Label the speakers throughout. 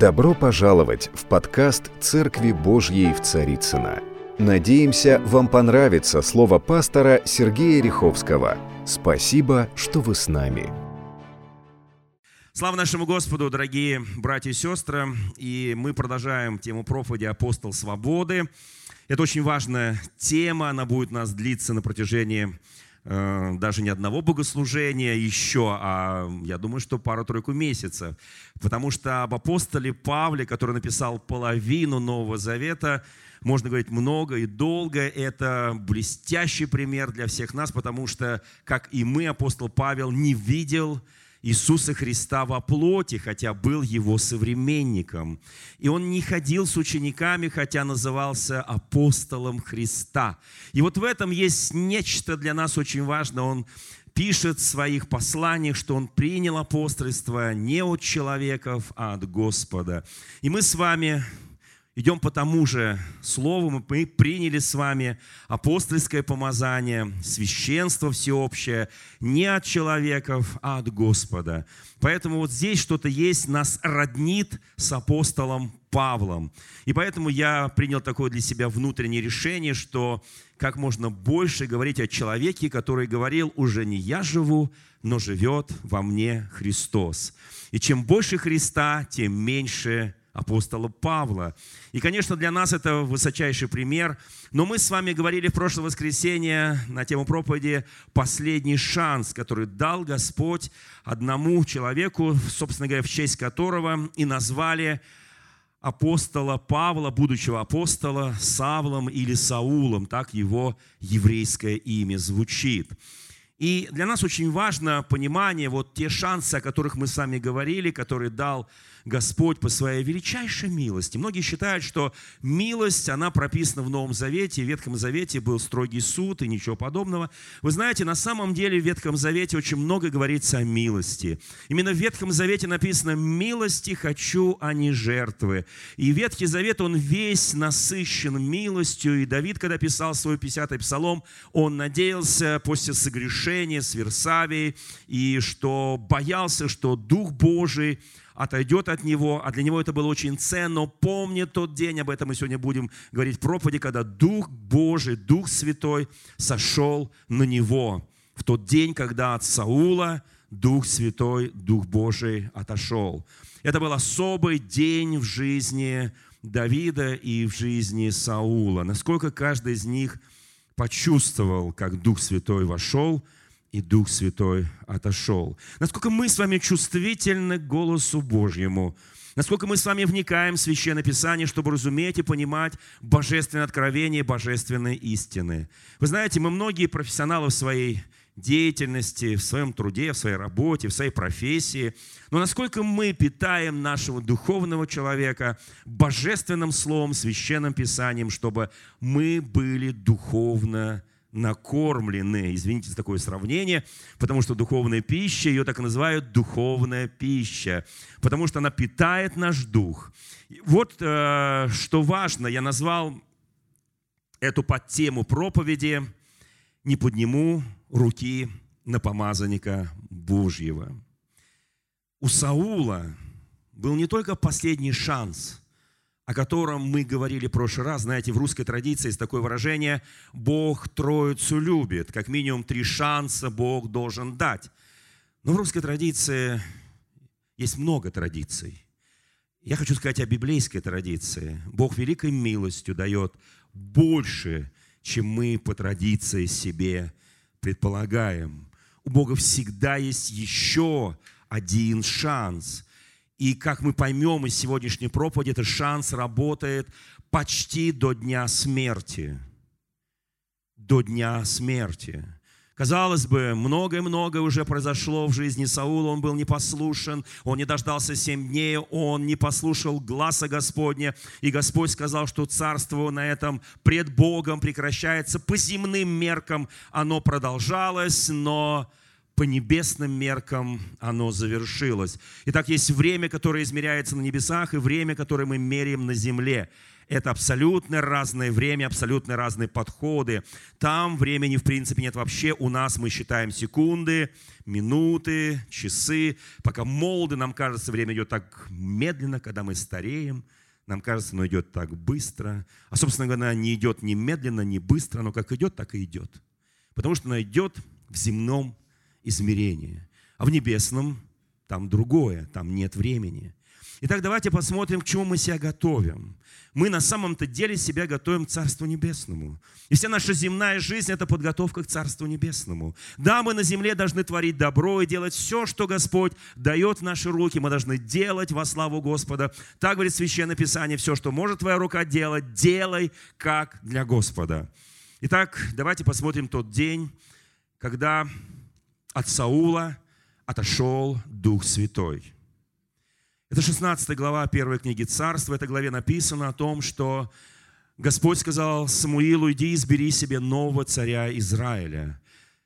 Speaker 1: Добро пожаловать в подкаст «Церкви Божьей в Царицына. Надеемся, вам понравится слово пастора Сергея Риховского. Спасибо, что вы с нами.
Speaker 2: Слава нашему Господу, дорогие братья и сестры. И мы продолжаем тему проповеди «Апостол свободы». Это очень важная тема, она будет у нас длиться на протяжении даже не одного богослужения еще, а я думаю, что пару-тройку месяцев. Потому что об апостоле Павле, который написал половину Нового Завета, можно говорить много и долго. Это блестящий пример для всех нас, потому что, как и мы, апостол Павел не видел Иисуса Христа во плоти, хотя был его современником. И он не ходил с учениками, хотя назывался апостолом Христа. И вот в этом есть нечто для нас очень важное. Он пишет в своих посланиях, что он принял апостольство не от человеков, а от Господа. И мы с вами идем по тому же слову, мы приняли с вами апостольское помазание, священство всеобщее, не от человеков, а от Господа. Поэтому вот здесь что-то есть, нас роднит с апостолом Павлом. И поэтому я принял такое для себя внутреннее решение, что как можно больше говорить о человеке, который говорил, уже не я живу, но живет во мне Христос. И чем больше Христа, тем меньше апостола Павла. И, конечно, для нас это высочайший пример. Но мы с вами говорили в прошлое воскресенье на тему проповеди «Последний шанс», который дал Господь одному человеку, собственно говоря, в честь которого и назвали апостола Павла, будущего апостола, Савлом или Саулом, так его еврейское имя звучит. И для нас очень важно понимание, вот те шансы, о которых мы с вами говорили, которые дал Господь по своей величайшей милости. Многие считают, что милость, она прописана в Новом Завете, в Ветхом Завете был строгий суд и ничего подобного. Вы знаете, на самом деле в Ветхом Завете очень много говорится о милости. Именно в Ветхом Завете написано «милости хочу, а не жертвы». И Ветхий Завет, он весь насыщен милостью. И Давид, когда писал свой 50-й псалом, он надеялся после согрешения с Версавией, и что боялся, что Дух Божий отойдет от него, а для него это было очень ценно. Помни тот день, об этом мы сегодня будем говорить в проповеди, когда Дух Божий, Дух Святой сошел на него. В тот день, когда от Саула Дух Святой, Дух Божий отошел. Это был особый день в жизни Давида и в жизни Саула. Насколько каждый из них почувствовал, как Дух Святой вошел – и Дух Святой отошел. Насколько мы с вами чувствительны к голосу Божьему, насколько мы с вами вникаем в Священное Писание, чтобы разуметь и понимать божественное откровение, божественные истины. Вы знаете, мы многие профессионалы в своей деятельности, в своем труде, в своей работе, в своей профессии. Но насколько мы питаем нашего духовного человека божественным словом, священным писанием, чтобы мы были духовно накормлены. Извините за такое сравнение, потому что духовная пища, ее так и называют духовная пища, потому что она питает наш дух. Вот э, что важно, я назвал эту подтему проповеди «Не подниму руки на помазанника Божьего». У Саула был не только последний шанс – о котором мы говорили в прошлый раз. Знаете, в русской традиции есть такое выражение «Бог Троицу любит». Как минимум три шанса Бог должен дать. Но в русской традиции есть много традиций. Я хочу сказать о библейской традиции. Бог великой милостью дает больше, чем мы по традиции себе предполагаем. У Бога всегда есть еще один шанс – и как мы поймем из сегодняшней проповеди, этот шанс работает почти до дня смерти. До дня смерти. Казалось бы, многое-многое уже произошло в жизни Саула. Он был непослушен, он не дождался семь дней, он не послушал гласа Господня. И Господь сказал, что царство на этом пред Богом прекращается. По земным меркам оно продолжалось, но по небесным меркам оно завершилось. Итак, есть время, которое измеряется на небесах, и время, которое мы меряем на земле. Это абсолютно разное время, абсолютно разные подходы. Там времени, в принципе, нет вообще. У нас мы считаем секунды, минуты, часы. Пока молоды, нам кажется, время идет так медленно, когда мы стареем. Нам кажется, оно идет так быстро. А, собственно говоря, не идет ни медленно, ни быстро, но как идет, так и идет. Потому что оно идет в земном измерении. А в небесном там другое, там нет времени. Итак, давайте посмотрим, к чему мы себя готовим. Мы на самом-то деле себя готовим к Царству Небесному. И вся наша земная жизнь – это подготовка к Царству Небесному. Да, мы на земле должны творить добро и делать все, что Господь дает в наши руки. Мы должны делать во славу Господа. Так говорит Священное Писание, все, что может твоя рука делать, делай как для Господа. Итак, давайте посмотрим тот день, когда от Саула отошел Дух Святой. Это 16 глава первой книги Царства. В этой главе написано о том, что Господь сказал Самуилу, иди избери себе нового царя Израиля,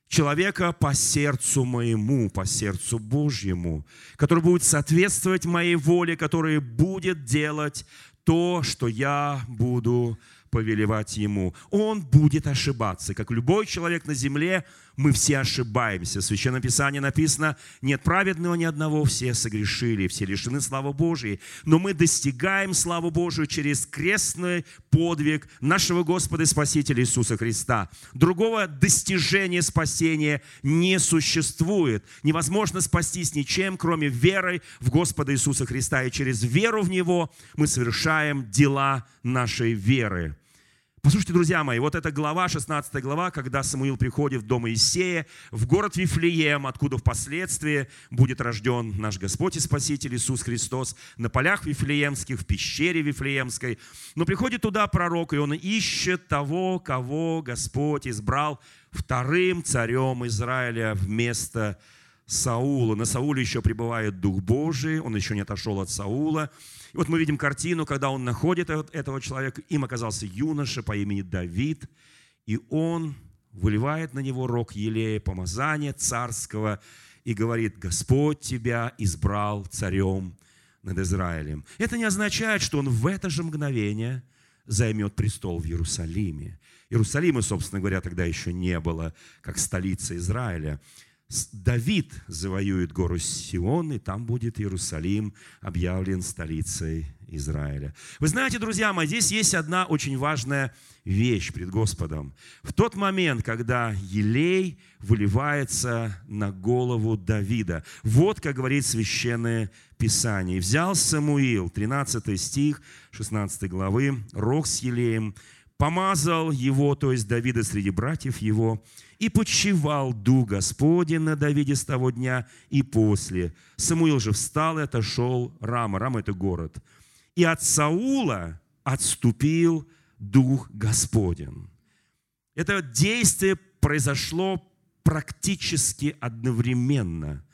Speaker 2: человека по сердцу моему, по сердцу Божьему, который будет соответствовать моей воле, который будет делать то, что я буду повелевать ему. Он будет ошибаться. Как любой человек на земле, мы все ошибаемся. В Священном Писании написано, нет праведного ни одного, все согрешили, все лишены славы Божией. Но мы достигаем славу Божию через крестный подвиг нашего Господа и Спасителя Иисуса Христа. Другого достижения спасения не существует. Невозможно спастись ничем, кроме веры в Господа Иисуса Христа. И через веру в Него мы совершаем дела нашей веры. Послушайте, друзья мои, вот эта глава, 16 глава, когда Самуил приходит в дом Иисея, в город Вифлеем, откуда впоследствии будет рожден наш Господь и Спаситель Иисус Христос, на полях Вифлеемских, в пещере Вифлеемской. Но приходит туда пророк, и он ищет того, кого Господь избрал вторым царем Израиля вместо Саула. На Сауле еще пребывает Дух Божий, он еще не отошел от Саула. И вот мы видим картину, когда он находит этого человека, им оказался юноша по имени Давид, и он выливает на него рог елея, помазания царского, и говорит, Господь тебя избрал царем над Израилем. Это не означает, что он в это же мгновение займет престол в Иерусалиме. Иерусалима, собственно говоря, тогда еще не было как столица Израиля. Давид завоюет гору Сион, и там будет Иерусалим объявлен столицей Израиля. Вы знаете, друзья мои, здесь есть одна очень важная вещь пред Господом. В тот момент, когда елей выливается на голову Давида, вот как говорит Священное Писание. «Взял Самуил», 13 стих 16 главы, рог с елеем, помазал его, то есть Давида среди братьев его, и почивал Дух Господень на Давиде с того дня и после. Самуил же встал и отошел Рама. Рама – это город. И от Саула отступил Дух Господень. Это действие произошло практически одновременно.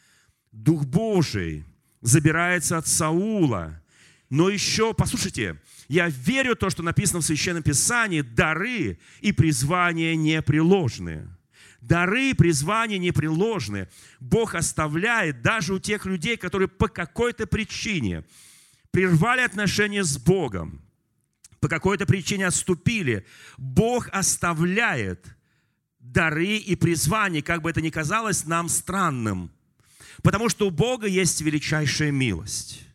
Speaker 2: Дух Божий забирается от Саула, но еще, послушайте, я верю то, что написано в Священном Писании, дары и призвания непреложные. Дары и призвания непреложны. Бог оставляет даже у тех людей, которые по какой-то причине прервали отношения с Богом, по какой-то причине отступили. Бог оставляет дары и призвания, как бы это ни казалось нам странным, потому что у Бога есть величайшая милость.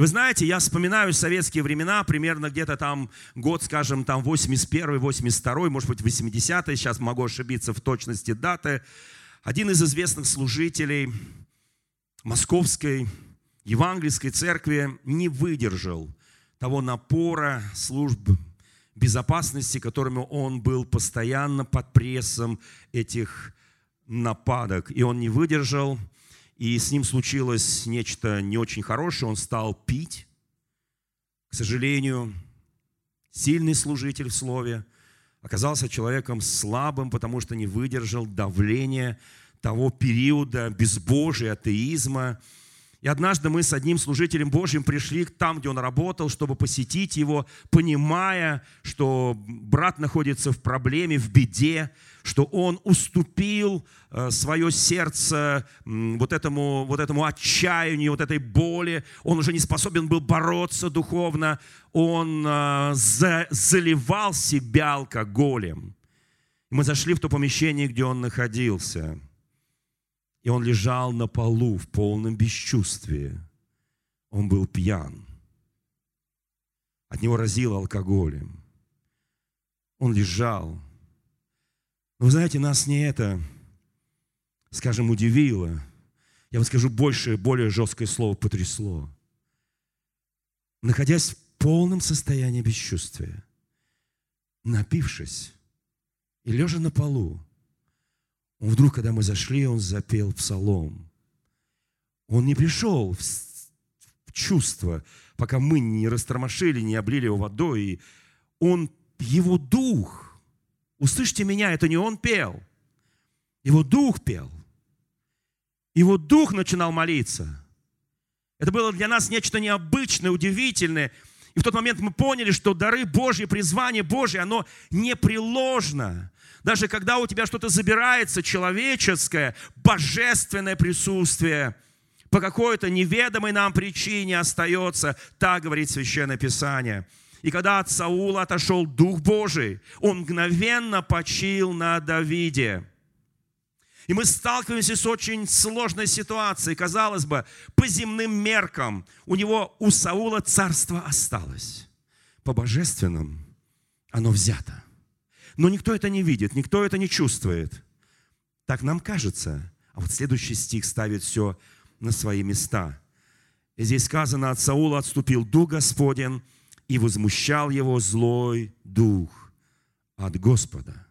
Speaker 2: И вы знаете, я вспоминаю советские времена, примерно где-то там год, скажем, там 81 82 может быть 80 сейчас могу ошибиться в точности даты. Один из известных служителей Московской Евангельской церкви не выдержал того напора служб безопасности, которыми он был постоянно под прессом этих нападок. И он не выдержал и с ним случилось нечто не очень хорошее, он стал пить. К сожалению, сильный служитель в слове оказался человеком слабым, потому что не выдержал давления того периода безбожия, атеизма. И однажды мы с одним служителем Божьим пришли там, где он работал, чтобы посетить его, понимая, что брат находится в проблеме, в беде, что он уступил э, свое сердце вот этому, вот этому отчаянию, вот этой боли. Он уже не способен был бороться духовно. Он э, заливал себя алкоголем. Мы зашли в то помещение, где он находился – и он лежал на полу в полном бесчувствии. Он был пьян. От него разило алкоголем. Он лежал. Вы знаете, нас не это, скажем, удивило. Я вам скажу больше, более жесткое слово потрясло. Находясь в полном состоянии бесчувствия, напившись и лежа на полу, он вдруг, когда мы зашли, он запел псалом. Он не пришел в чувство, пока мы не растормошили, не облили его водой. И он, его дух, услышьте меня, это не он пел, его дух пел. Его дух начинал молиться. Это было для нас нечто необычное, удивительное. И в тот момент мы поняли, что дары Божьи, призвание Божье, оно непреложно. Даже когда у тебя что-то забирается человеческое, божественное присутствие по какой-то неведомой нам причине остается, так говорит Священное Писание. И когда от Саула отошел Дух Божий, он мгновенно почил на Давиде. И мы сталкиваемся с очень сложной ситуацией. Казалось бы, по земным меркам у него, у Саула царство осталось. По божественным оно взято. Но никто это не видит, никто это не чувствует. Так нам кажется. А вот следующий стих ставит все на свои места. И здесь сказано, от Саула отступил Дух Господен, и возмущал его злой дух от Господа.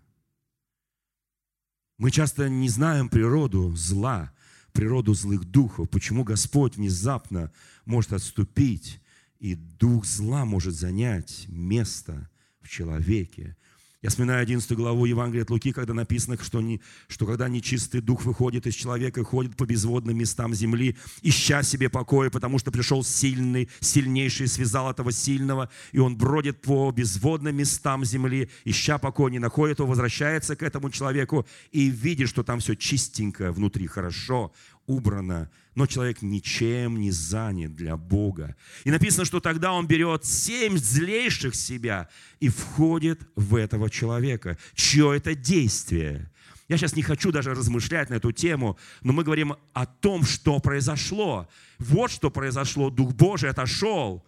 Speaker 2: Мы часто не знаем природу зла, природу злых духов, почему Господь внезапно может отступить, и дух зла может занять место в человеке. Я вспоминаю 11 главу Евангелия от Луки, когда написано, что, не, что когда нечистый дух выходит из человека, ходит по безводным местам земли, ища себе покоя, потому что пришел сильный, сильнейший, связал этого сильного, и он бродит по безводным местам земли, ища покоя, не находит его, возвращается к этому человеку и видит, что там все чистенько внутри, хорошо, убрано, но человек ничем не занят для Бога. И написано, что тогда он берет семь злейших себя и входит в этого человека. Чье это действие? Я сейчас не хочу даже размышлять на эту тему, но мы говорим о том, что произошло. Вот что произошло. Дух Божий отошел,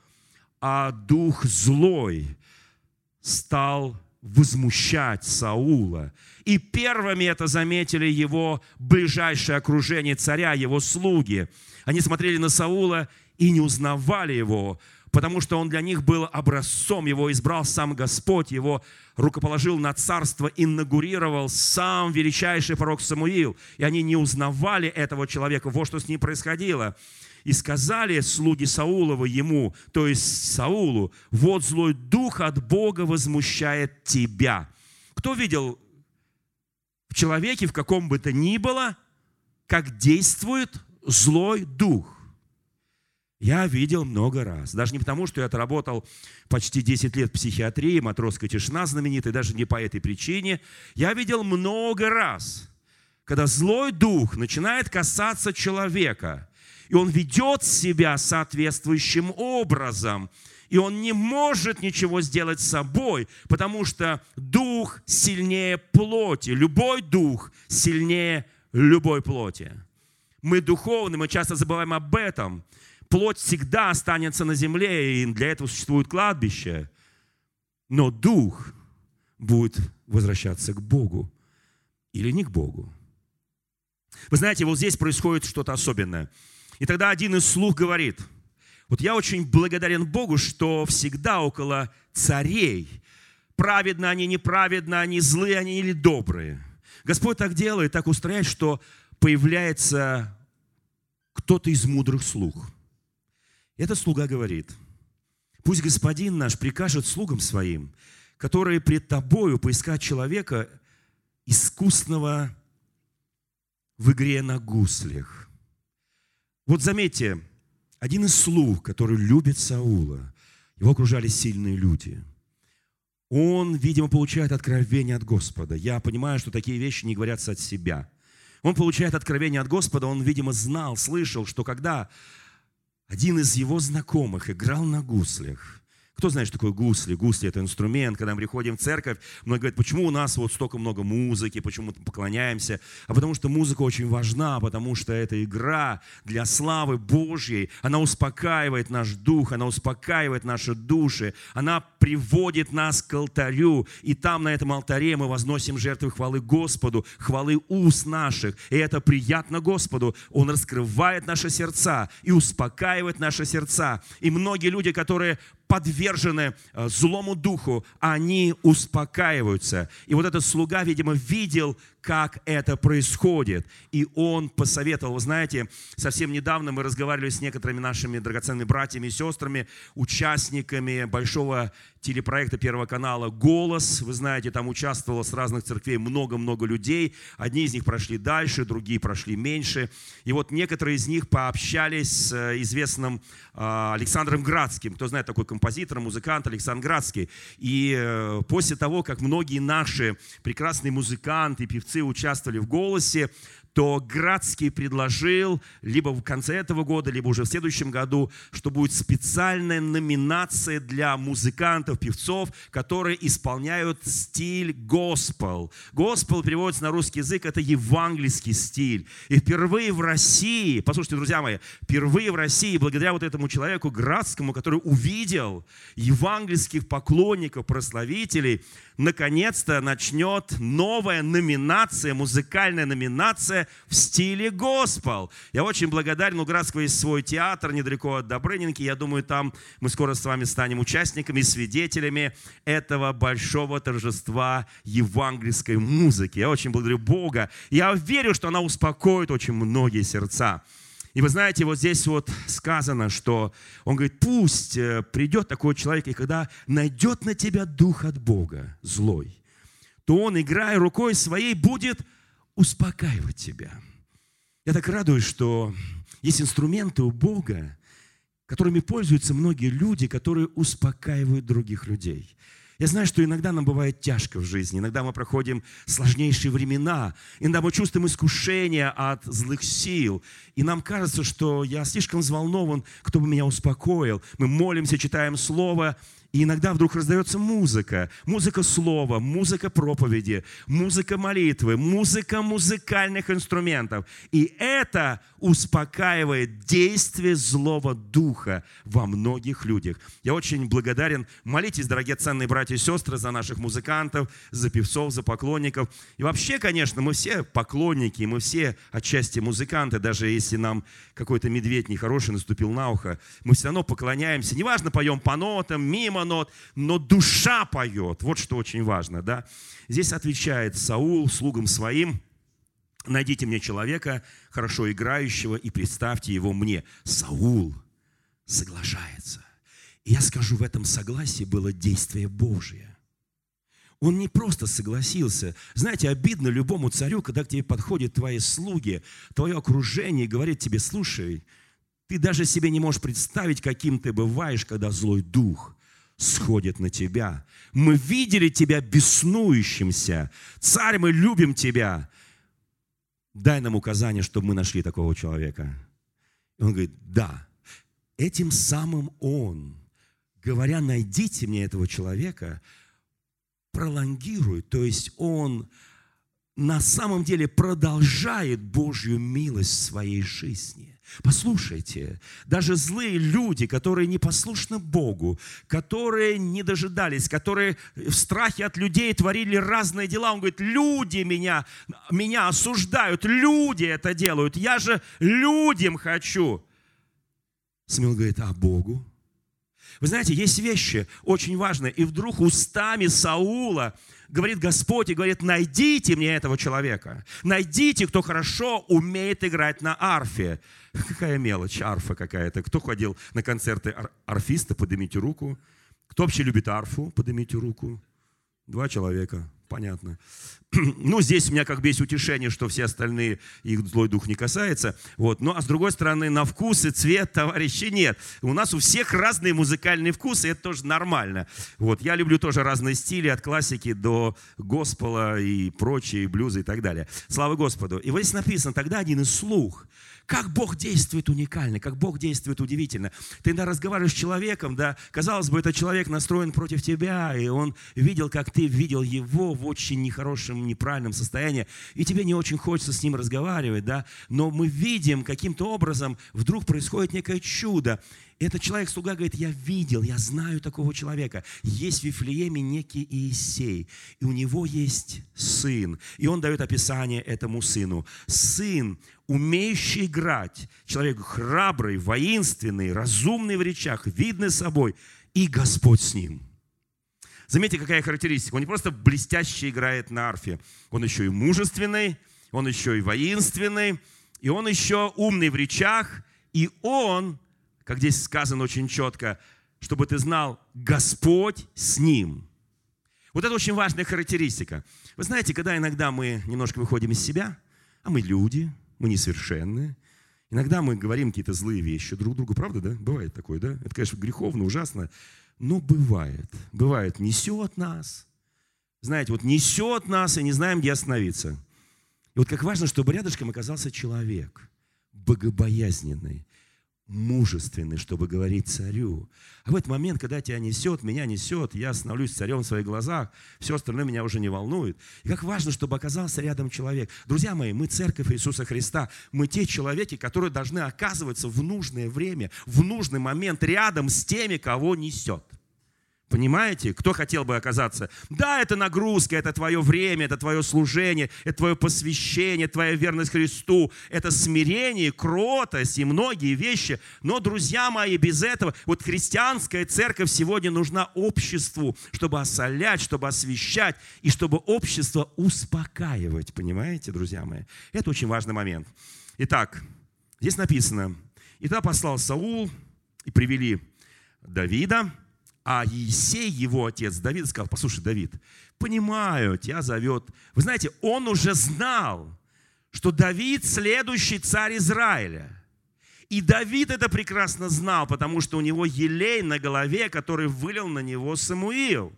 Speaker 2: а Дух злой стал возмущать Саула. И первыми это заметили его ближайшее окружение царя, его слуги. Они смотрели на Саула и не узнавали его, потому что он для них был образцом, его избрал сам Господь, его рукоположил на царство, инаугурировал сам величайший пророк Самуил. И они не узнавали этого человека, вот что с ним происходило. И сказали слуги Саулова ему, то есть Саулу, вот злой дух от Бога возмущает тебя. Кто видел в человеке, в каком бы то ни было, как действует злой дух? Я видел много раз. Даже не потому, что я отработал почти 10 лет в психиатрии, матросская тишина знаменитая, даже не по этой причине. Я видел много раз, когда злой дух начинает касаться человека – и он ведет себя соответствующим образом. И он не может ничего сделать собой, потому что дух сильнее плоти. Любой дух сильнее любой плоти. Мы духовны, мы часто забываем об этом. Плоть всегда останется на земле, и для этого существует кладбище. Но дух будет возвращаться к Богу или не к Богу. Вы знаете, вот здесь происходит что-то особенное – и тогда один из слух говорит, вот я очень благодарен Богу, что всегда около царей, праведно они, неправедно они, злые они или добрые. Господь так делает, так устрояет, что появляется кто-то из мудрых слуг. Этот слуга говорит, пусть господин наш прикажет слугам своим, которые пред тобою поискать человека искусного в игре на гуслях, вот заметьте, один из слуг, который любит Саула, его окружали сильные люди. Он, видимо, получает откровение от Господа. Я понимаю, что такие вещи не говорятся от себя. Он получает откровение от Господа, он, видимо, знал, слышал, что когда один из его знакомых играл на гуслях, кто знает, что такое гусли? Гусли – это инструмент. Когда мы приходим в церковь, многие говорят, почему у нас вот столько много музыки, почему мы поклоняемся? А потому что музыка очень важна, потому что это игра для славы Божьей. Она успокаивает наш дух, она успокаивает наши души, она приводит нас к алтарю. И там, на этом алтаре, мы возносим жертвы хвалы Господу, хвалы уст наших. И это приятно Господу. Он раскрывает наши сердца и успокаивает наши сердца. И многие люди, которые подвержены э, злому духу, они успокаиваются. И вот этот слуга, видимо, видел, как это происходит. И он посоветовал, вы знаете, совсем недавно мы разговаривали с некоторыми нашими драгоценными братьями и сестрами, участниками большого телепроекта Первого канала «Голос». Вы знаете, там участвовало с разных церквей много-много людей. Одни из них прошли дальше, другие прошли меньше. И вот некоторые из них пообщались с э, известным э, Александром Градским. Кто знает такой композитор, музыкант Александр Градский. И э, после того, как многие наши прекрасные музыканты, певцы участвовали в «Голосе», то Градский предложил либо в конце этого года, либо уже в следующем году, что будет специальная номинация для музыкантов, певцов, которые исполняют стиль госпел. Госпел переводится на русский язык, это евангельский стиль. И впервые в России, послушайте, друзья мои, впервые в России, благодаря вот этому человеку Градскому, который увидел евангельских поклонников, прославителей, наконец-то начнет новая номинация, музыкальная номинация в стиле госпел. Я очень благодарен. У Градского есть свой театр недалеко от Добрынинки. Я думаю, там мы скоро с вами станем участниками, свидетелями этого большого торжества евангельской музыки. Я очень благодарю Бога. Я верю, что она успокоит очень многие сердца. И вы знаете, вот здесь вот сказано, что он говорит, пусть э, придет такой человек, и когда найдет на тебя дух от Бога злой, то он, играя рукой своей, будет успокаивать тебя. Я так радуюсь, что есть инструменты у Бога, которыми пользуются многие люди, которые успокаивают других людей. Я знаю, что иногда нам бывает тяжко в жизни, иногда мы проходим сложнейшие времена, иногда мы чувствуем искушение от злых сил, и нам кажется, что я слишком взволнован, кто бы меня успокоил. Мы молимся, читаем Слово, и иногда вдруг раздается музыка, музыка слова, музыка проповеди, музыка молитвы, музыка музыкальных инструментов. И это успокаивает действие злого духа во многих людях. Я очень благодарен. Молитесь, дорогие ценные братья и сестры, за наших музыкантов, за певцов, за поклонников. И вообще, конечно, мы все поклонники, мы все отчасти музыканты, даже если нам какой-то медведь нехороший наступил на ухо, мы все равно поклоняемся. Неважно, поем по нотам, мимо нот, но душа поет. Вот что очень важно, да. Здесь отвечает Саул слугам своим, найдите мне человека, хорошо играющего, и представьте его мне. Саул соглашается. И я скажу, в этом согласии было действие Божие. Он не просто согласился. Знаете, обидно любому царю, когда к тебе подходят твои слуги, твое окружение и говорит тебе, слушай, ты даже себе не можешь представить, каким ты бываешь, когда злой дух сходит на тебя. Мы видели тебя беснующимся. Царь, мы любим тебя. Дай нам указание, чтобы мы нашли такого человека. И он говорит, да. Этим самым он, говоря, найдите мне этого человека, пролонгирует, то есть он на самом деле продолжает Божью милость в своей жизни. Послушайте, даже злые люди, которые не послушны Богу, которые не дожидались, которые в страхе от людей творили разные дела, он говорит, люди меня, меня осуждают, люди это делают, я же людям хочу. Смел говорит, а Богу? Вы знаете, есть вещи очень важные. И вдруг устами Саула говорит Господь и говорит, найдите мне этого человека. Найдите, кто хорошо умеет играть на арфе. Какая мелочь, арфа какая-то. Кто ходил на концерты ар- арфиста, поднимите руку. Кто вообще любит арфу, поднимите руку. Два человека. Понятно. Ну, здесь у меня как бы есть утешение, что все остальные, их злой дух не касается. Вот. Ну, а с другой стороны, на вкус и цвет товарищей нет. У нас у всех разные музыкальные вкусы, и это тоже нормально. Вот. Я люблю тоже разные стили, от классики до госпола и прочие, блюзы и так далее. Слава Господу. И вот здесь написано, тогда один из слух – как Бог действует уникально, как Бог действует удивительно. Ты иногда разговариваешь с человеком, да, казалось бы, этот человек настроен против тебя, и он видел, как ты видел его в очень нехорошем, неправильном состоянии, и тебе не очень хочется с ним разговаривать, да, но мы видим, каким-то образом вдруг происходит некое чудо, этот человек-слуга говорит, я видел, я знаю такого человека. Есть в Вифлееме некий Иисей, и у него есть сын. И он дает описание этому сыну. Сын, умеющий играть, человек храбрый, воинственный, разумный в речах, видный собой, и Господь с ним. Заметьте, какая характеристика. Он не просто блестяще играет на арфе, он еще и мужественный, он еще и воинственный, и он еще умный в речах, и он как здесь сказано очень четко, чтобы ты знал, Господь с ним. Вот это очень важная характеристика. Вы знаете, когда иногда мы немножко выходим из себя, а мы люди, мы несовершенны, иногда мы говорим какие-то злые вещи друг другу, правда, да? Бывает такое, да? Это, конечно, греховно, ужасно, но бывает. Бывает, несет нас. Знаете, вот несет нас, и не знаем, где остановиться. И вот как важно, чтобы рядышком оказался человек, богобоязненный, мужественный, чтобы говорить царю. А в этот момент, когда тебя несет, меня несет, я становлюсь царем в своих глазах, все остальное меня уже не волнует. И как важно, чтобы оказался рядом человек. Друзья мои, мы церковь Иисуса Христа, мы те человеки, которые должны оказываться в нужное время, в нужный момент рядом с теми, кого несет. Понимаете, кто хотел бы оказаться? Да, это нагрузка, это твое время, это твое служение, это твое посвящение, твоя верность Христу, это смирение, кротость и многие вещи. Но, друзья мои, без этого, вот христианская церковь сегодня нужна обществу, чтобы осолять, чтобы освещать и чтобы общество успокаивать. Понимаете, друзья мои? Это очень важный момент. Итак, здесь написано, и тогда послал Саул, и привели Давида, а Есей, его отец, Давид, сказал, послушай, Давид, понимаю, тебя зовет. Вы знаете, он уже знал, что Давид следующий царь Израиля. И Давид это прекрасно знал, потому что у него елей на голове, который вылил на него Самуил.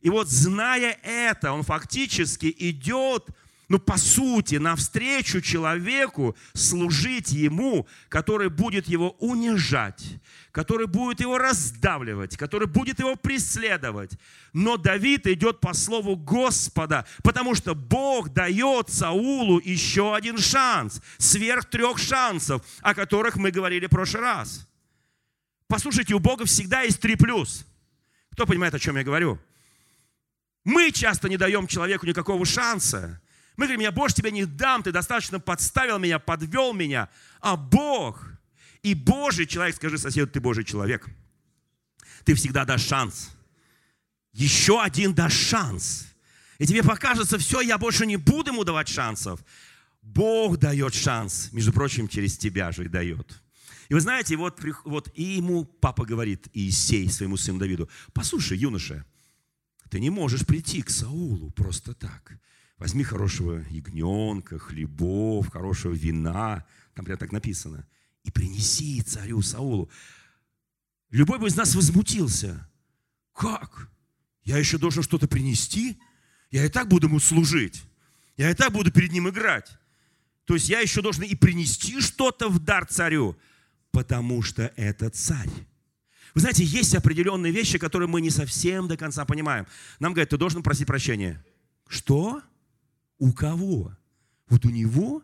Speaker 2: И вот зная это, он фактически идет ну, по сути, навстречу человеку служить ему, который будет его унижать, который будет его раздавливать, который будет его преследовать. Но Давид идет по слову Господа, потому что Бог дает Саулу еще один шанс, сверх трех шансов, о которых мы говорили в прошлый раз. Послушайте, у Бога всегда есть три плюс. Кто понимает, о чем я говорю? Мы часто не даем человеку никакого шанса. Мы говорим, я больше тебе не дам, ты достаточно подставил меня, подвел меня. А Бог и Божий человек, скажи соседу, ты Божий человек. Ты всегда дашь шанс. Еще один дашь шанс. И тебе покажется, все, я больше не буду ему давать шансов. Бог дает шанс, между прочим, через тебя же и дает. И вы знаете, вот, вот и ему папа говорит, Иисей своему сыну Давиду, послушай, юноша, ты не можешь прийти к Саулу просто так. Возьми хорошего ягненка, хлебов, хорошего вина, там прямо так написано, и принеси царю Саулу. Любой бы из нас возмутился. Как? Я еще должен что-то принести? Я и так буду ему служить. Я и так буду перед ним играть. То есть я еще должен и принести что-то в дар царю, потому что это царь. Вы знаете, есть определенные вещи, которые мы не совсем до конца понимаем. Нам говорят, ты должен просить прощения. Что? У кого? Вот у него,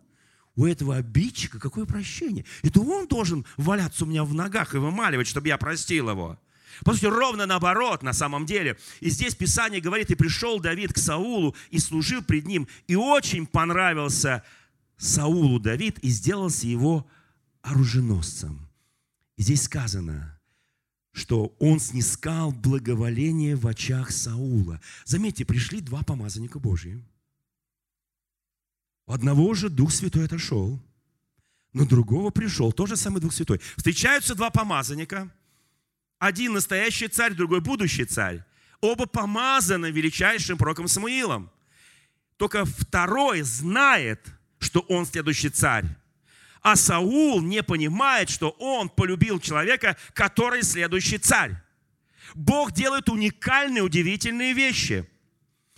Speaker 2: у этого обидчика какое прощение? Это он должен валяться у меня в ногах и вымаливать, чтобы я простил его. По сути, ровно наоборот на самом деле. И здесь Писание говорит, и пришел Давид к Саулу и служил пред ним. И очень понравился Саулу Давид и сделался его оруженосцем. И здесь сказано, что он снискал благоволение в очах Саула. Заметьте, пришли два помазанника Божьи. Одного же Дух Святой отошел, но другого пришел, тот же самый Дух Святой. Встречаются два помазанника. Один настоящий царь, другой будущий царь. Оба помазаны величайшим пророком Самуилом. только второй знает, что он следующий царь. А Саул не понимает, что он полюбил человека, который следующий царь. Бог делает уникальные, удивительные вещи.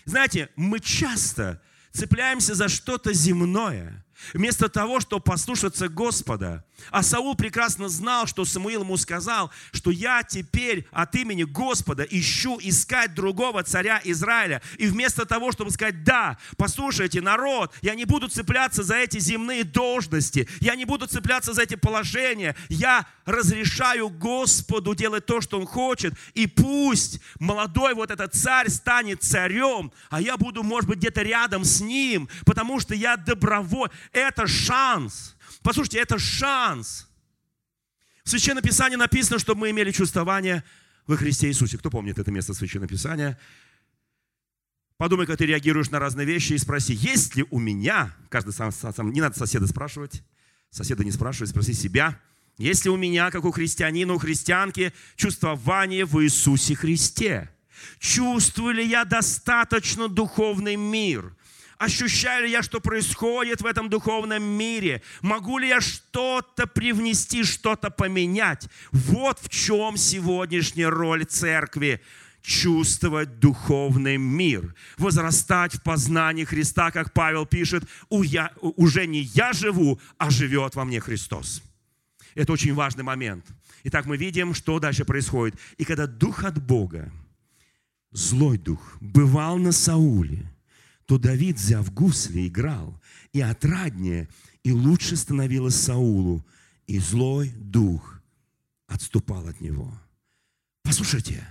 Speaker 2: Знаете, мы часто цепляемся за что-то земное, вместо того, чтобы послушаться Господа. А Саул прекрасно знал, что Самуил ему сказал, что я теперь от имени Господа ищу искать другого царя Израиля. И вместо того, чтобы сказать, да, послушайте, народ, я не буду цепляться за эти земные должности, я не буду цепляться за эти положения, я разрешаю Господу делать то, что Он хочет, и пусть молодой вот этот царь станет царем, а я буду, может быть, где-то рядом с ним, потому что я добровольно. Это шанс. Послушайте, это шанс. В Священном Писании написано, чтобы мы имели чувствование во Христе Иисусе. Кто помнит это место Священного Писания? Подумай, как ты реагируешь на разные вещи и спроси, есть ли у меня, каждый сам, сам не надо соседа спрашивать, соседа не спрашивать, спроси себя, есть ли у меня, как у христианина, у христианки, чувствование в Иисусе Христе? Чувствую ли я достаточно духовный мир? Ощущаю ли я, что происходит в этом духовном мире? Могу ли я что-то привнести, что-то поменять? Вот в чем сегодняшняя роль церкви чувствовать духовный мир, возрастать в познании Христа, как Павел пишет, уже не я живу, а живет во мне Христос. Это очень важный момент. Итак, мы видим, что дальше происходит. И когда дух от Бога, злой дух, бывал на Сауле, то Давид, взяв гусли, играл, и отраднее, и лучше становилось Саулу, и злой дух отступал от него. Послушайте,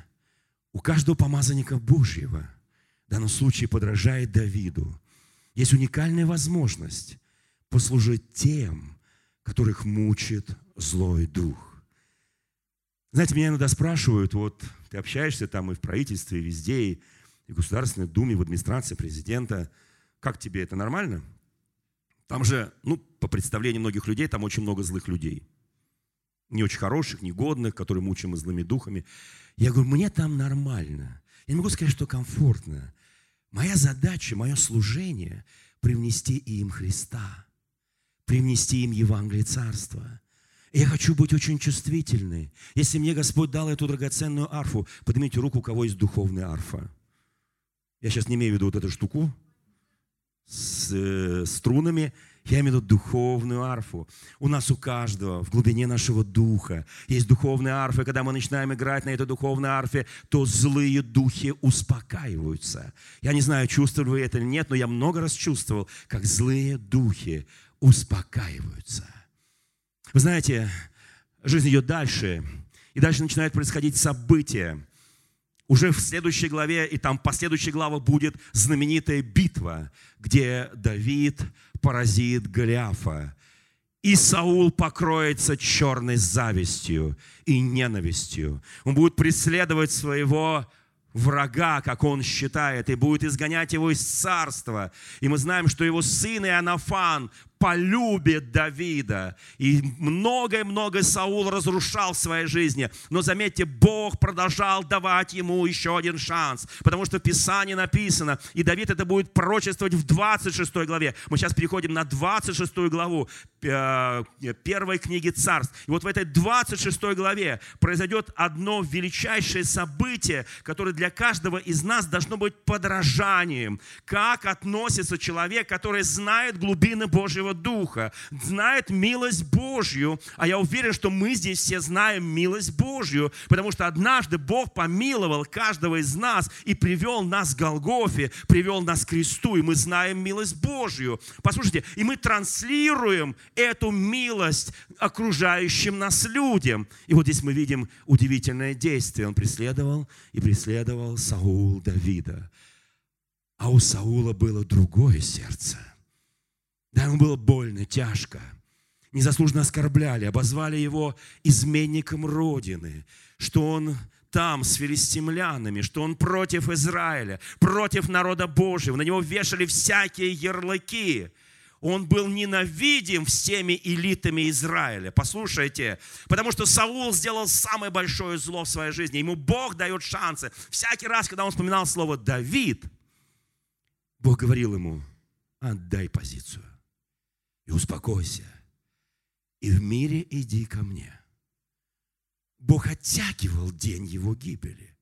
Speaker 2: у каждого помазанника Божьего, в данном случае подражает Давиду, есть уникальная возможность послужить тем, которых мучит злой дух. Знаете, меня иногда спрашивают, вот ты общаешься там и в правительстве, и везде, и в Государственной Думе, в администрации президента. Как тебе это нормально? Там же, ну, по представлению многих людей, там очень много злых людей. Не очень хороших, негодных, которые мучимы злыми духами. Я говорю, мне там нормально. Я не могу сказать, что комфортно. Моя задача, мое служение – привнести им Христа, привнести им Евангелие Царства. И я хочу быть очень чувствительной. Если мне Господь дал эту драгоценную арфу, поднимите руку, у кого есть духовная арфа. Я сейчас не имею в виду вот эту штуку с э, струнами, я имею в виду духовную арфу. У нас у каждого в глубине нашего духа есть духовная арфа, и когда мы начинаем играть на этой духовной арфе, то злые духи успокаиваются. Я не знаю, чувствовали вы это или нет, но я много раз чувствовал, как злые духи успокаиваются. Вы знаете, жизнь идет дальше, и дальше начинают происходить события, уже в следующей главе и там последующей главе будет знаменитая битва, где Давид поразит Голиафа. И Саул покроется черной завистью и ненавистью. Он будет преследовать своего врага, как он считает, и будет изгонять его из царства. И мы знаем, что его сын Иоаннафан полюбит Давида. И многое-многое Саул разрушал в своей жизни. Но заметьте, Бог продолжал давать ему еще один шанс. Потому что в Писании написано, и Давид это будет пророчествовать в 26 главе. Мы сейчас переходим на 26 главу э, первой книги царств. И вот в этой 26 главе произойдет одно величайшее событие, которое для каждого из нас должно быть подражанием. Как относится человек, который знает глубины Божьего Святого Духа, знает милость Божью, а я уверен, что мы здесь все знаем милость Божью, потому что однажды Бог помиловал каждого из нас и привел нас к Голгофе, привел нас к кресту, и мы знаем милость Божью. Послушайте, и мы транслируем эту милость окружающим нас людям. И вот здесь мы видим удивительное действие. Он преследовал и преследовал Саул Давида. А у Саула было другое сердце – да, ему было больно, тяжко. Незаслуженно оскорбляли, обозвали его изменником Родины, что он там с филистимлянами, что он против Израиля, против народа Божьего. На него вешали всякие ярлыки. Он был ненавидим всеми элитами Израиля. Послушайте, потому что Саул сделал самое большое зло в своей жизни. Ему Бог дает шансы. Всякий раз, когда он вспоминал слово «Давид», Бог говорил ему, отдай позицию и успокойся, и в мире иди ко мне. Бог оттягивал день его гибели,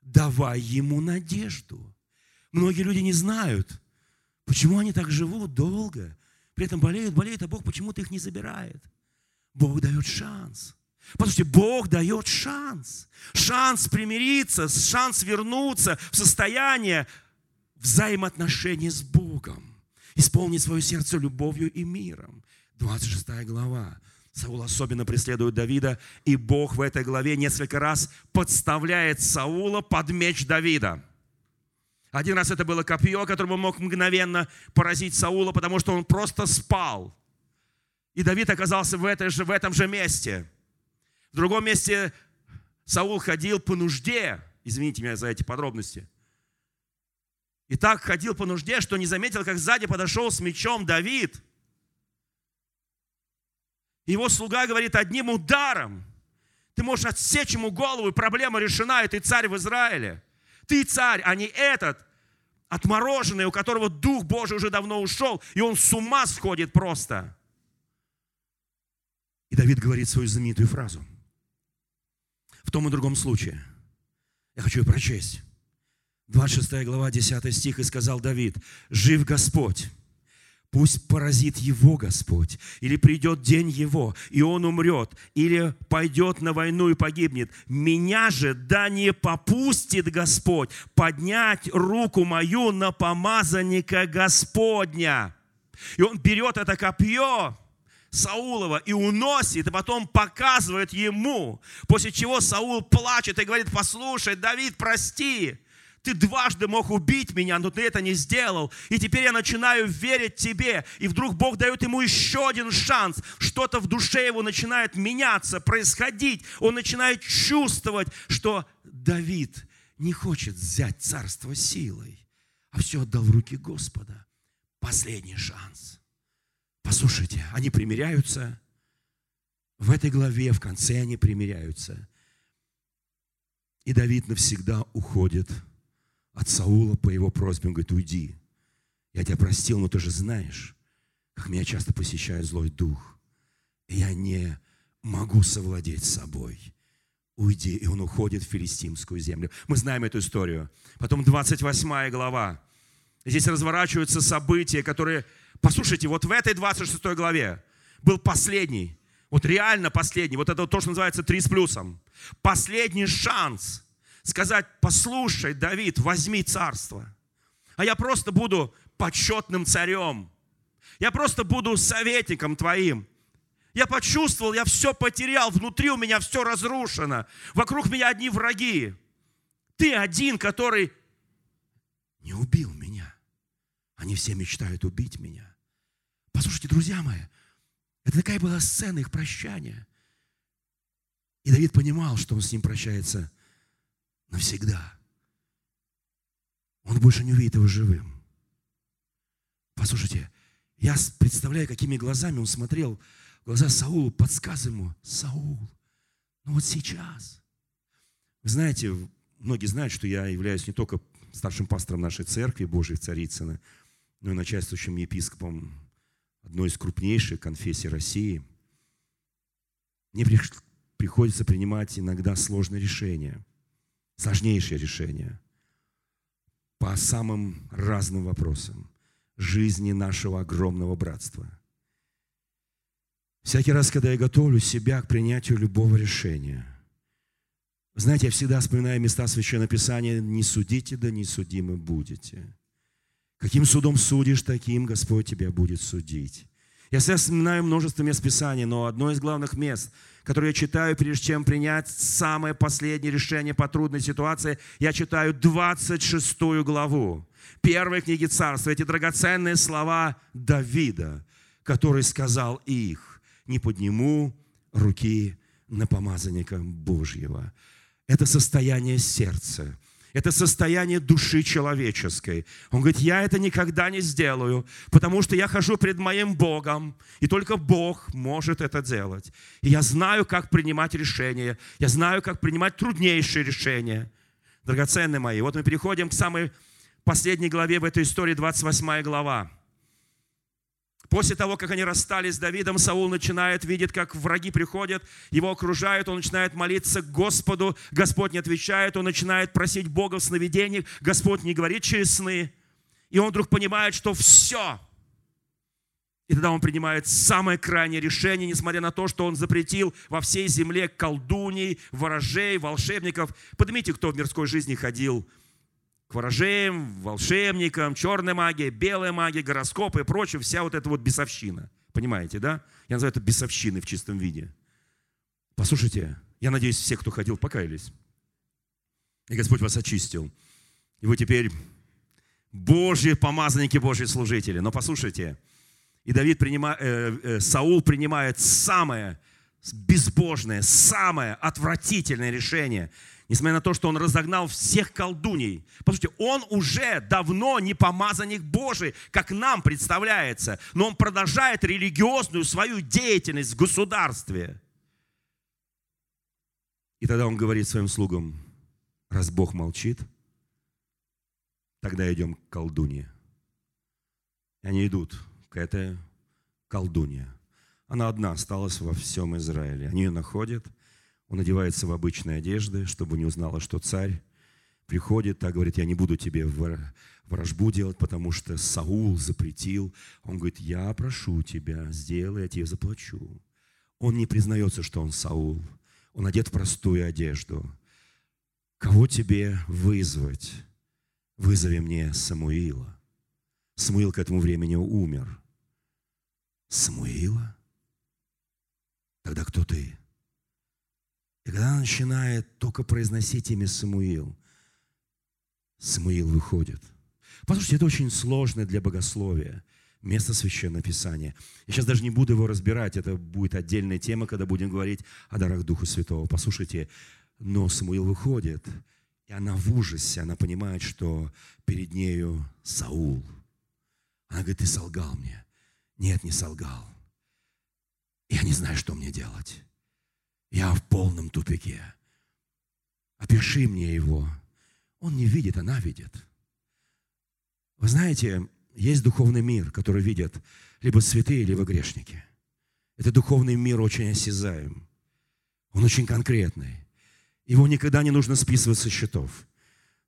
Speaker 2: давай ему надежду. Многие люди не знают, почему они так живут долго, при этом болеют, болеют, а Бог почему-то их не забирает. Бог дает шанс. Послушайте, Бог дает шанс. Шанс примириться, шанс вернуться в состояние взаимоотношений с Богом. Исполнить свое сердце любовью и миром. 26 глава. Саул особенно преследует Давида, и Бог в этой главе несколько раз подставляет Саула под меч Давида. Один раз это было копье, которым он мог мгновенно поразить Саула, потому что он просто спал. И Давид оказался в, этой же, в этом же месте. В другом месте Саул ходил по нужде. Извините меня за эти подробности. И так ходил по нужде, что не заметил, как сзади подошел с мечом Давид. Его слуга говорит одним ударом. Ты можешь отсечь ему голову, и проблема решена, и ты царь в Израиле. Ты царь, а не этот отмороженный, у которого Дух Божий уже давно ушел, и он с ума сходит просто. И Давид говорит свою знаменитую фразу. В том и другом случае. Я хочу ее прочесть. 26 глава, 10 стих, и сказал Давид, «Жив Господь, Пусть поразит его Господь, или придет день его, и он умрет, или пойдет на войну и погибнет. Меня же да не попустит Господь поднять руку мою на помазанника Господня. И он берет это копье, Саулова и уносит, и потом показывает ему, после чего Саул плачет и говорит, послушай, Давид, прости, ты дважды мог убить меня, но ты это не сделал. И теперь я начинаю верить тебе. И вдруг Бог дает ему еще один шанс. Что-то в душе его начинает меняться, происходить. Он начинает чувствовать, что Давид не хочет взять царство силой, а все отдал в руки Господа. Последний шанс. Послушайте, они примиряются. В этой главе, в конце они примиряются. И Давид навсегда уходит от Саула по его просьбе. Он говорит, уйди. Я тебя простил, но ты же знаешь, как меня часто посещает злой дух. Я не могу совладеть собой. Уйди. И он уходит в филистимскую землю. Мы знаем эту историю. Потом 28 глава. Здесь разворачиваются события, которые... Послушайте, вот в этой 26 главе был последний, вот реально последний, вот это то, что называется три с плюсом. Последний шанс сказать, послушай, Давид, возьми царство. А я просто буду почетным царем. Я просто буду советником твоим. Я почувствовал, я все потерял, внутри у меня все разрушено. Вокруг меня одни враги. Ты один, который не убил меня. Они все мечтают убить меня. Послушайте, друзья мои, это такая была сцена их прощания. И Давид понимал, что он с ним прощается навсегда. Он больше не увидит его живым. Послушайте, я представляю, какими глазами он смотрел глаза Саулу, подсказывая ему, Саул, ну вот сейчас. Вы знаете, многие знают, что я являюсь не только старшим пастором нашей церкви Божьей Царицыны, но и начальствующим епископом одной из крупнейших конфессий России. Мне приходится принимать иногда сложные решения – сложнейшие решения по самым разным вопросам жизни нашего огромного братства. Всякий раз, когда я готовлю себя к принятию любого решения, знаете, я всегда вспоминаю места Священного Писания «Не судите, да не судимы будете». Каким судом судишь, таким Господь тебя будет судить. Я всегда вспоминаю множество мест Писания, но одно из главных мест – который я читаю, прежде чем принять самое последнее решение по трудной ситуации, я читаю 26 главу первой книги Царства. Эти драгоценные слова Давида, который сказал их, не подниму руки на помазанника Божьего. Это состояние сердца, это состояние души человеческой. Он говорит, я это никогда не сделаю, потому что я хожу пред моим Богом, и только Бог может это делать. И я знаю, как принимать решения, я знаю, как принимать труднейшие решения. Драгоценные мои, вот мы переходим к самой последней главе в этой истории, 28 глава. После того, как они расстались с Давидом, Саул начинает, видит, как враги приходят, его окружают, он начинает молиться к Господу, Господь не отвечает, он начинает просить Бога в сновидениях, Господь не говорит через сны. И он вдруг понимает, что все. И тогда он принимает самое крайнее решение, несмотря на то, что он запретил во всей земле колдуней, ворожей, волшебников. Поднимите, кто в мирской жизни ходил ворожеям, волшебникам, черная магия, белая магия, гороскопы и прочее, вся вот эта вот бесовщина. Понимаете, да? Я называю это бесовщиной в чистом виде. Послушайте, я надеюсь, все, кто ходил, покаялись. И Господь вас очистил. И вы теперь Божьи помазанники, Божьи служители. Но послушайте, и Давид принимает, э, э, Саул принимает самое безбожное, самое отвратительное решение – Несмотря на то, что он разогнал всех колдуней. Послушайте, он уже давно не помазанник Божий, как нам представляется. Но он продолжает религиозную свою деятельность в государстве. И тогда он говорит своим слугам, раз Бог молчит, тогда идем к колдуне. И они идут к этой колдуне. Она одна осталась во всем Израиле. Они ее находят – он одевается в обычные одежды, чтобы не узнала, что царь приходит, так говорит, я не буду тебе ворожбу делать, потому что Саул запретил. Он говорит, я прошу тебя, сделай, я тебе заплачу. Он не признается, что он Саул. Он одет в простую одежду. Кого тебе вызвать? Вызови мне Самуила. Самуил к этому времени умер. Самуила? Тогда кто ты? И когда она начинает только произносить имя Самуил, Самуил выходит. Послушайте, это очень сложно для богословия, место Священного Писания. Я сейчас даже не буду его разбирать, это будет отдельная тема, когда будем говорить о дарах Духа Святого. Послушайте, но Самуил выходит, и она в ужасе, она понимает, что перед нею Саул. Она говорит, ты солгал мне. Нет, не солгал. Я не знаю, что мне делать. Я в полном тупике. Опиши мне его. Он не видит, она видит. Вы знаете, есть духовный мир, который видят либо святые, либо грешники. Это духовный мир очень осязаем. Он очень конкретный. Его никогда не нужно списывать со счетов.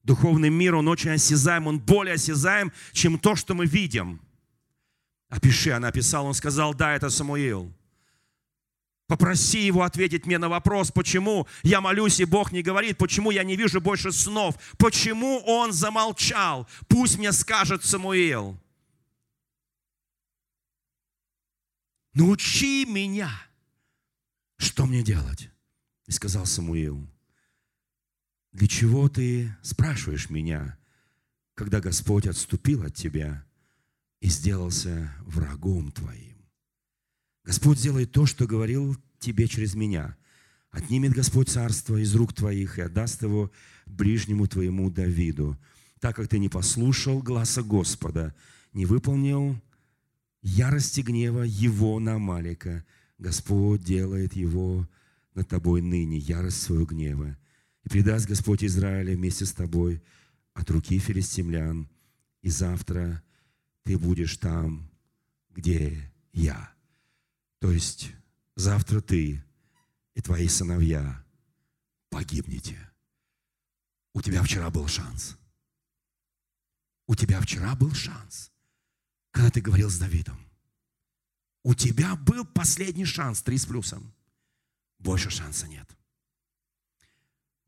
Speaker 2: Духовный мир, он очень осязаем, он более осязаем, чем то, что мы видим. Опиши, она описала, он сказал, да, это Самуил. Попроси его ответить мне на вопрос, почему я молюсь, и Бог не говорит, почему я не вижу больше снов, почему он замолчал. Пусть мне скажет Самуил. Научи меня, что мне делать. И сказал Самуил, для чего ты спрашиваешь меня, когда Господь отступил от тебя и сделался врагом твоим? Господь сделает то, что говорил тебе через меня. Отнимет Господь царство из рук твоих и отдаст его ближнему твоему Давиду, так как ты не послушал гласа Господа, не выполнил ярости гнева его на Малика. Господь делает его над тобой ныне, ярость своего гнева. И предаст Господь Израиля вместе с тобой от руки филистимлян. И завтра ты будешь там, где я. То есть завтра ты и твои сыновья погибнете. У тебя вчера был шанс. У тебя вчера был шанс, когда ты говорил с Давидом. У тебя был последний шанс, три с плюсом. Больше шанса нет.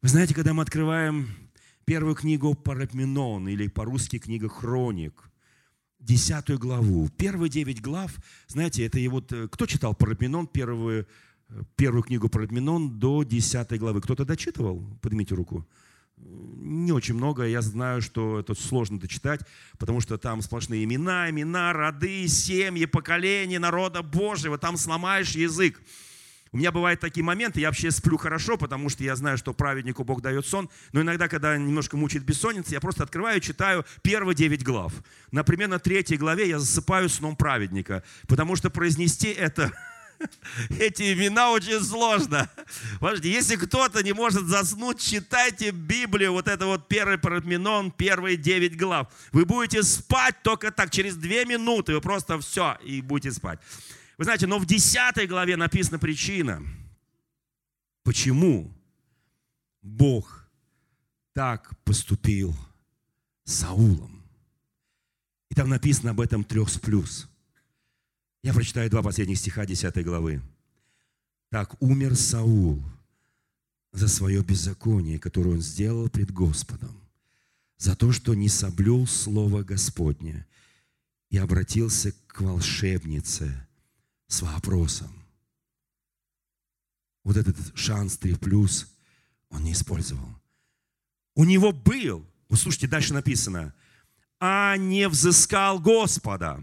Speaker 2: Вы знаете, когда мы открываем первую книгу Парапменон, или по-русски книга Хроник, десятую главу. Первые девять глав, знаете, это и вот, э, кто читал Парапенон, первую, э, первую книгу Парапенон до десятой главы? Кто-то дочитывал? Поднимите руку. Не очень много, я знаю, что это сложно дочитать, потому что там сплошные имена, имена, роды, семьи, поколения народа Божьего, там сломаешь язык. У меня бывают такие моменты, я вообще сплю хорошо, потому что я знаю, что праведнику Бог дает сон, но иногда, когда немножко мучает бессонница, я просто открываю читаю первые девять глав. Например, на третьей главе я засыпаю сном праведника, потому что произнести это Эти имена очень сложно. Подождите, если кто-то не может заснуть, читайте Библию, вот это вот первый Парменон, первые девять глав. Вы будете спать только так, через две минуты, вы просто все, и будете спать. Вы знаете, но в десятой главе написана причина, почему Бог так поступил с Саулом. И там написано об этом трех с плюс. Я прочитаю два последних стиха 10 главы. Так умер Саул за свое беззаконие, которое он сделал пред Господом, за то, что не соблюл Слово Господне и обратился к волшебнице с вопросом. Вот этот шанс 3 плюс он не использовал. У него был, слушайте, дальше написано, а не взыскал Господа.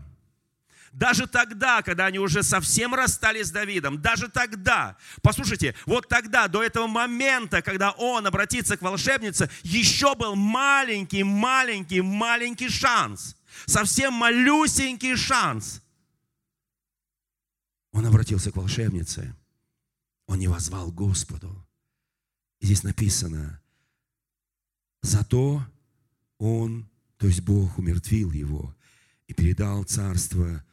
Speaker 2: Даже тогда, когда они уже совсем расстались с Давидом, даже тогда, послушайте, вот тогда, до этого момента, когда он обратится к волшебнице, еще был маленький, маленький, маленький шанс. Совсем малюсенький шанс. Он обратился к волшебнице. Он не возвал Господу. И здесь написано, Зато он, то есть Бог, умертвил его и передал царство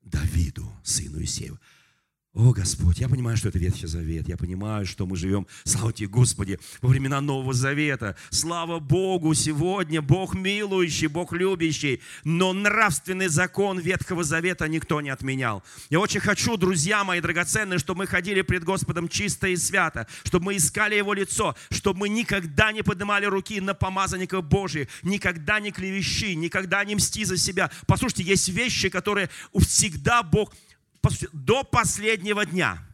Speaker 2: Давиду, сыну Исеева. О, Господь, я понимаю, что это Ветхий Завет. Я понимаю, что мы живем, слава Тебе, Господи, во времена Нового Завета. Слава Богу, сегодня Бог милующий, Бог любящий. Но нравственный закон Ветхого Завета никто не отменял. Я очень хочу, друзья мои драгоценные, чтобы мы ходили пред Господом чисто и свято, чтобы мы искали Его лицо, чтобы мы никогда не поднимали руки на помазанников Божьих, никогда не клевещи, никогда не мсти за себя. Послушайте, есть вещи, которые всегда Бог до последнего дня.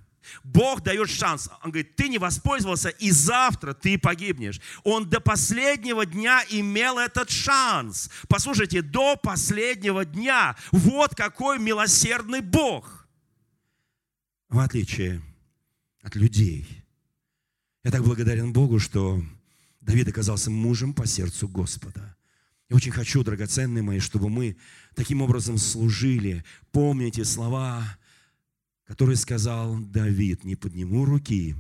Speaker 2: Бог дает шанс. Он говорит, ты не воспользовался, и завтра ты погибнешь. Он до последнего дня имел этот шанс. Послушайте, до последнего дня. Вот какой милосердный Бог. В отличие от людей. Я так благодарен Богу, что Давид оказался мужем по сердцу Господа. Я очень хочу, драгоценные мои, чтобы мы таким образом служили. Помните слова который сказал Давид, не подниму руки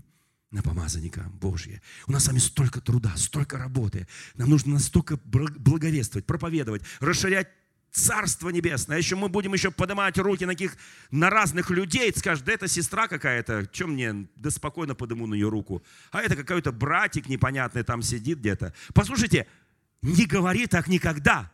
Speaker 2: на помазанника Божье. У нас с вами столько труда, столько работы. Нам нужно настолько благовествовать, проповедовать, расширять Царство Небесное. Еще мы будем еще поднимать руки на, каких, на разных людей. Скажешь, да это сестра какая-то, чем мне, да спокойно подыму на ее руку. А это какой-то братик непонятный там сидит где-то. Послушайте, не говори так никогда.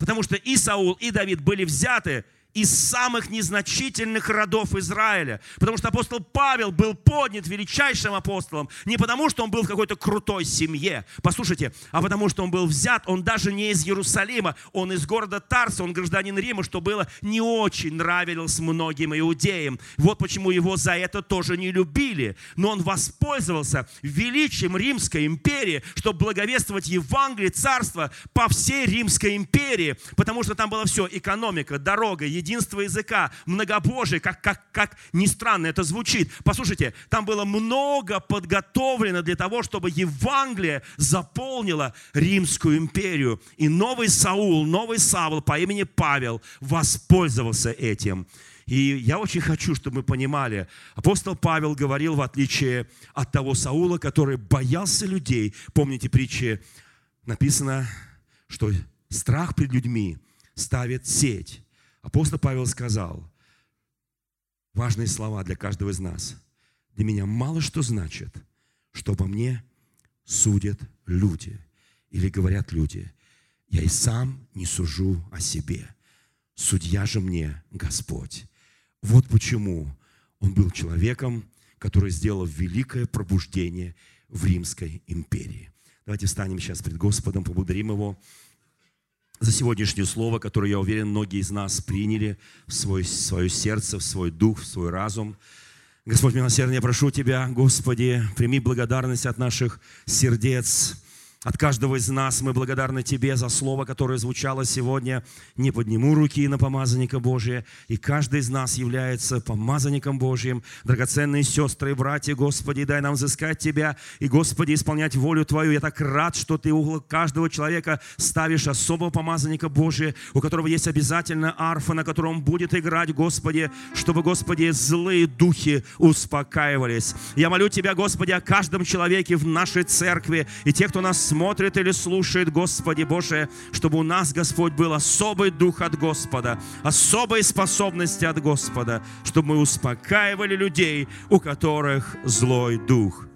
Speaker 2: Потому что и Саул, и Давид были взяты из самых незначительных родов Израиля. Потому что апостол Павел был поднят величайшим апостолом не потому, что он был в какой-то крутой семье, послушайте, а потому что он был взят, он даже не из Иерусалима, он из города Тарса, он гражданин Рима, что было не очень нравилось многим иудеям. Вот почему его за это тоже не любили. Но он воспользовался величием Римской империи, чтобы благовествовать Евангелие, царство по всей Римской империи, потому что там было все, экономика, дорога, единство языка, многобожие, как, как, как ни странно это звучит. Послушайте, там было много подготовлено для того, чтобы Евангелие заполнило Римскую империю. И новый Саул, новый Савл по имени Павел воспользовался этим. И я очень хочу, чтобы мы понимали, апостол Павел говорил, в отличие от того Саула, который боялся людей, помните притчи, написано, что страх перед людьми ставит сеть, Апостол Павел сказал, важные слова для каждого из нас. Для меня мало что значит, что обо мне судят люди или говорят люди. Я и сам не сужу о себе. Судья же мне Господь. Вот почему он был человеком, который сделал великое пробуждение в Римской империи. Давайте встанем сейчас пред Господом, поблагодарим Его за сегодняшнее слово, которое, я уверен, многие из нас приняли в свой, свое сердце, в свой дух, в свой разум. Господь милосердный, я прошу Тебя, Господи, прими благодарность от наших сердец от каждого из нас мы благодарны Тебе за слово, которое звучало сегодня. Не подниму руки на помазанника Божия. И каждый из нас является помазанником Божьим. Драгоценные сестры и братья, Господи, дай нам взыскать Тебя и, Господи, исполнять волю Твою. Я так рад, что Ты у каждого человека ставишь особого помазанника Божия, у которого есть обязательно арфа, на котором будет играть, Господи, чтобы, Господи, злые духи успокаивались. Я молю Тебя, Господи, о каждом человеке в нашей церкви и те, кто нас смотрит или слушает, Господи Боже, чтобы у нас, Господь, был особый дух от Господа, особые способности от Господа, чтобы мы успокаивали людей, у которых злой дух.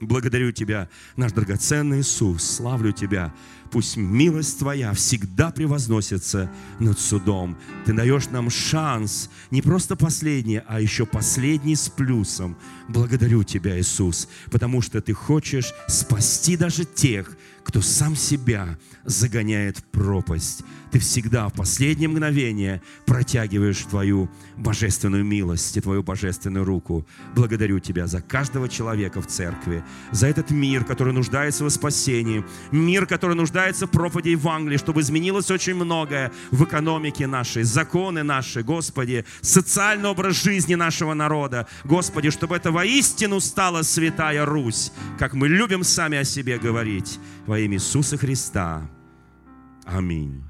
Speaker 2: Благодарю Тебя, наш драгоценный Иисус, славлю Тебя. Пусть милость Твоя всегда превозносится над судом. Ты даешь нам шанс, не просто последний, а еще последний с плюсом. Благодарю Тебя, Иисус, потому что Ты хочешь спасти даже тех, кто сам себя загоняет в пропасть. Ты всегда в последнее мгновение протягиваешь Твою божественную милость и Твою божественную руку. Благодарю Тебя за каждого человека в церкви, за этот мир, который нуждается в спасении, мир, который нуждается в проповеди Евангелия, чтобы изменилось очень многое в экономике нашей, законы наши, Господи, социальный образ жизни нашего народа. Господи, чтобы это воистину стала святая Русь, как мы любим сами о себе говорить. Во имя Иисуса Христа. Аминь.